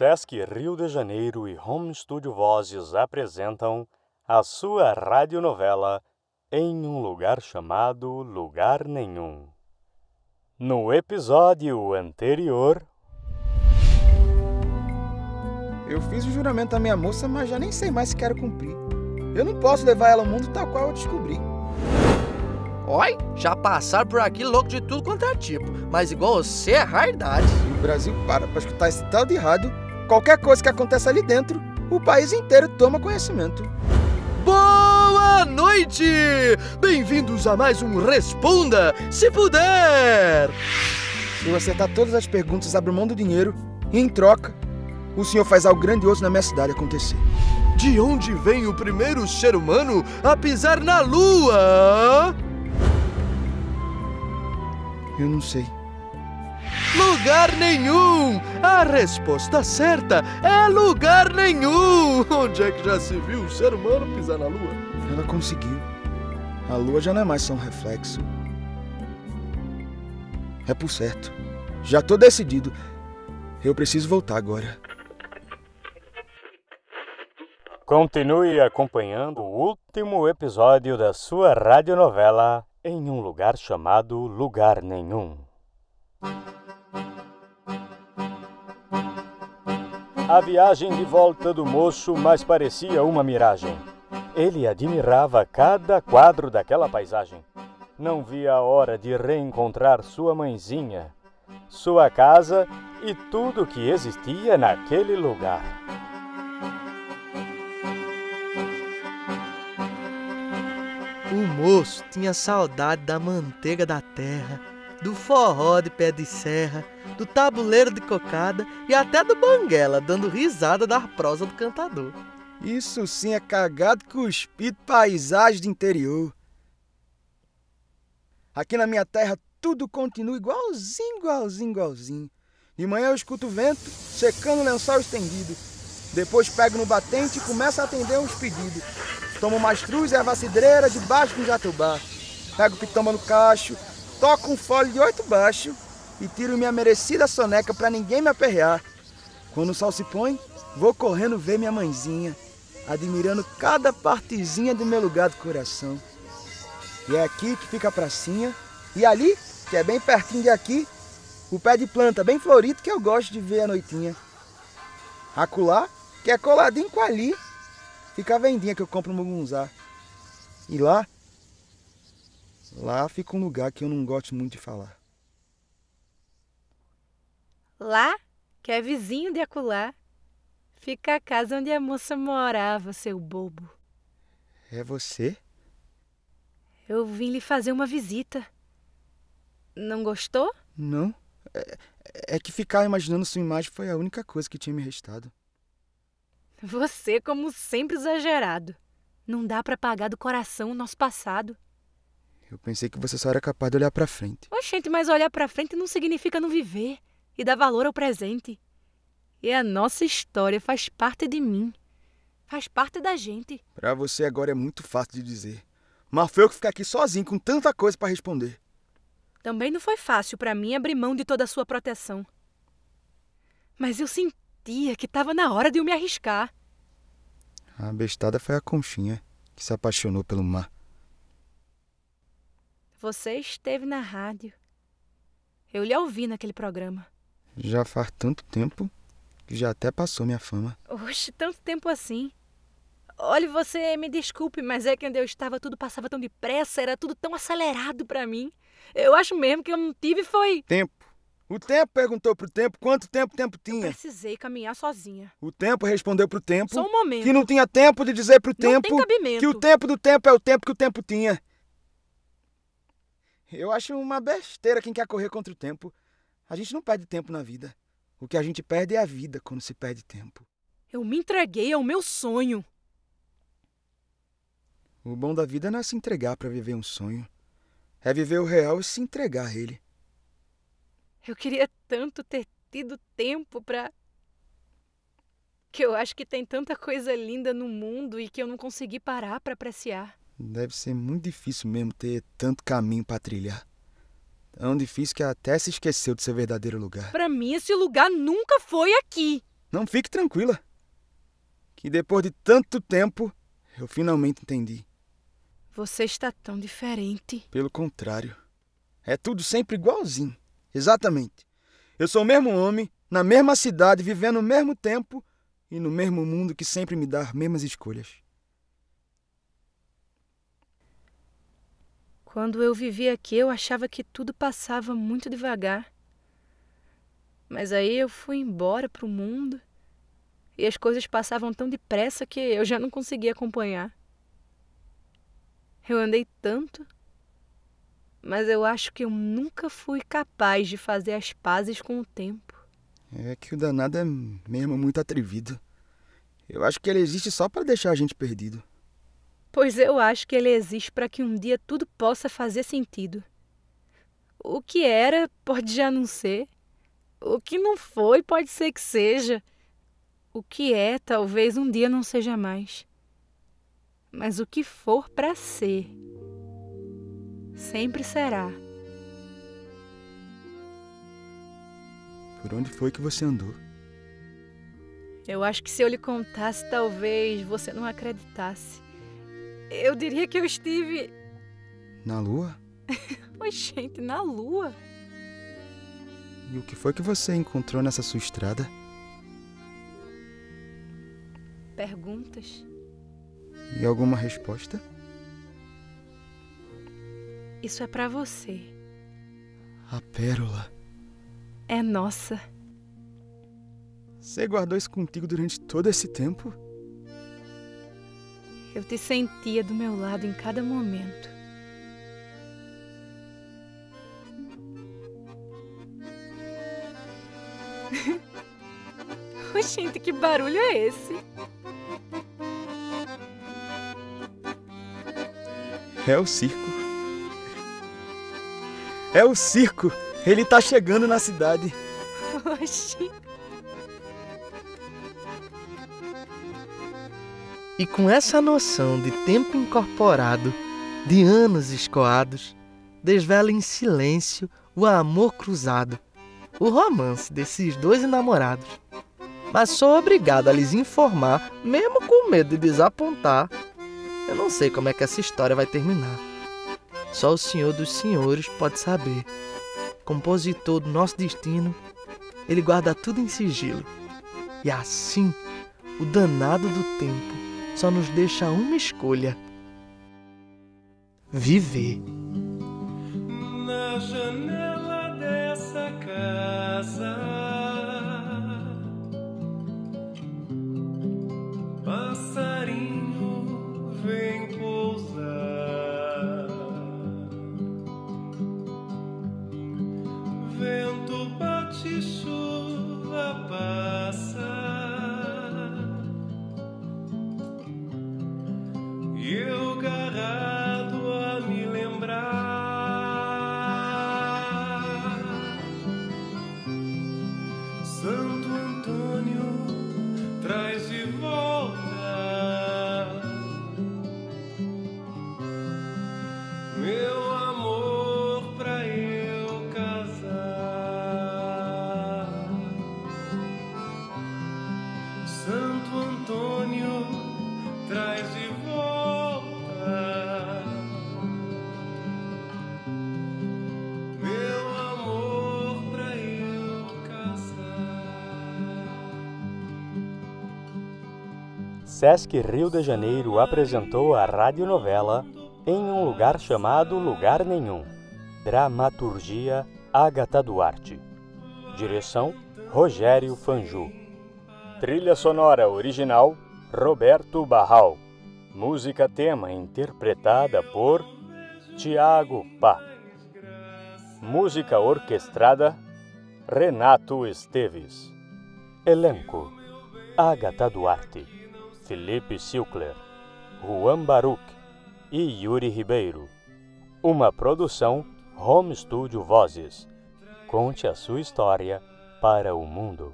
Sesc Rio de Janeiro e Home Studio Vozes apresentam a sua radionovela Em um Lugar Chamado Lugar Nenhum. No episódio anterior. Eu fiz o juramento à minha moça, mas já nem sei mais se quero cumprir. Eu não posso levar ela ao mundo tal qual eu descobri. Oi, já passaram por aqui louco de tudo quanto é tipo, mas igual você é raridade. O Brasil para pra escutar esse tal de rádio, qualquer coisa que acontece ali dentro, o país inteiro toma conhecimento. Boa noite! Bem-vindos a mais um Responda, se puder! Se eu acertar todas as perguntas, abro mão do dinheiro e, em troca, o senhor faz algo grandioso na minha cidade acontecer. De onde vem o primeiro ser humano a pisar na Lua? Eu não sei. Lugar nenhum! A resposta certa é lugar nenhum! Onde é que já se viu um ser humano pisar na Lua? Ela conseguiu. A lua já não é mais só um reflexo. É por certo. Já tô decidido. Eu preciso voltar agora. Continue acompanhando o último episódio da sua radionovela Em um Lugar Chamado Lugar Nenhum. A viagem de volta do moço mais parecia uma miragem. Ele admirava cada quadro daquela paisagem. Não via a hora de reencontrar sua mãezinha, sua casa e tudo que existia naquele lugar. O moço tinha saudade da manteiga da terra, do forró de pé de serra, do tabuleiro de cocada e até do banguela dando risada da prosa do cantador. Isso sim é cagado cuspido paisagem de interior. Aqui na minha terra tudo continua igualzinho, igualzinho, igualzinho. De manhã eu escuto o vento secando o lençol estendido. Depois pego no batente e começo a atender uns pedidos. Tomo mastruz e erva cidreira debaixo de um jatubá. Pego pitamba no cacho, toco um fole de oito baixo e tiro minha merecida soneca pra ninguém me aperrear. Quando o sol se põe, vou correndo ver minha mãezinha, admirando cada partezinha do meu lugar do coração. E é aqui que fica a pracinha, e ali, que é bem pertinho de aqui, o pé de planta bem florido que eu gosto de ver à noitinha. Acolá, que é coladinho com ali, fica a vendinha que eu compro no Mugunzá. E lá, lá fica um lugar que eu não gosto muito de falar. Lá, que é vizinho de acolá, fica a casa onde a moça morava, seu bobo. É você? Eu vim lhe fazer uma visita. Não gostou? Não. É, é que ficar imaginando sua imagem foi a única coisa que tinha me restado. Você, como sempre, exagerado. Não dá pra apagar do coração o nosso passado. Eu pensei que você só era capaz de olhar pra frente. Oxente, mas olhar pra frente não significa não viver e dar valor ao presente. E a nossa história faz parte de mim. Faz parte da gente. Pra você agora é muito fácil de dizer. Mas foi eu que ficar aqui sozinho com tanta coisa pra responder. Também não foi fácil pra mim abrir mão de toda a sua proteção. Mas eu sentia que estava na hora de eu me arriscar. A bestada foi a conchinha que se apaixonou pelo mar. Você esteve na rádio. Eu lhe ouvi naquele programa. Já faz tanto tempo que já até passou minha fama. Oxe, tanto tempo assim. Olhe, você me desculpe, mas é que onde eu estava tudo passava tão depressa, era tudo tão acelerado pra mim. Eu acho mesmo que eu não tive foi. Tempo. O tempo perguntou pro tempo quanto tempo o tempo Eu tinha. precisei caminhar sozinha. O tempo respondeu pro tempo Só um momento. que não tinha tempo de dizer pro Não tempo tem cabimento. que o tempo do tempo é o tempo que o tempo tinha. Eu acho uma besteira quem quer correr contra o tempo. A gente não perde tempo na vida. O que a gente perde é a vida quando se perde tempo. Eu me entreguei ao meu sonho. O bom da vida não é se entregar para viver um sonho. É viver o real e se entregar a ele. Eu queria tanto ter tido tempo pra. Que eu acho que tem tanta coisa linda no mundo e que eu não consegui parar pra apreciar. Deve ser muito difícil mesmo ter tanto caminho para trilhar. Tão difícil que até se esqueceu do seu verdadeiro lugar. Pra mim, esse lugar nunca foi aqui. Não fique tranquila. Que depois de tanto tempo, eu finalmente entendi. Você está tão diferente. Pelo contrário. É tudo sempre igualzinho. Exatamente. Eu sou o mesmo homem, na mesma cidade, vivendo o mesmo tempo e no mesmo mundo que sempre me dá as mesmas escolhas. Quando eu vivia aqui, eu achava que tudo passava muito devagar. Mas aí eu fui embora para o mundo e as coisas passavam tão depressa que eu já não conseguia acompanhar. Eu andei tanto, mas eu acho que eu nunca fui capaz de fazer as pazes com o tempo. É que o danado é mesmo muito atrevido. Eu acho que ele existe só para deixar a gente perdido. Pois eu acho que ele existe para que um dia tudo possa fazer sentido. O que era pode já não ser. O que não foi pode ser que seja. O que é talvez um dia não seja mais. Mas o que for para ser, sempre será. Por onde foi que você andou? Eu acho que se eu lhe contasse, talvez você não acreditasse. Eu diria que eu estive. Na lua? Oi, gente, na lua. E o que foi que você encontrou nessa sua estrada? Perguntas. E alguma resposta? Isso é para você. A pérola. É nossa. Você guardou isso contigo durante todo esse tempo? Eu te sentia do meu lado em cada momento. Gente, que barulho é esse? É o circo. É o circo. Ele tá chegando na cidade. Oxi. E com essa noção de tempo incorporado, de anos escoados, desvela em silêncio o amor cruzado, o romance desses dois enamorados. Mas sou obrigado a lhes informar, mesmo com medo de desapontar. Eu não sei como é que essa história vai terminar. Só o Senhor dos Senhores pode saber. Compositor do nosso destino, ele guarda tudo em sigilo. E assim, o danado do tempo só nos deixa uma escolha: viver. Na janela dessa casa, E Sesc Rio de Janeiro apresentou a radionovela Em um Lugar Chamado Lugar Nenhum. Dramaturgia Agatha Duarte. Direção Rogério Fanju. Trilha sonora original Roberto Barral. Música tema interpretada por Tiago Pá. Música orquestrada Renato Esteves. Elenco: Agatha Duarte, Felipe Silkler, Juan Baruch e Yuri Ribeiro. Uma produção Home Studio Vozes. Conte a sua história para o mundo.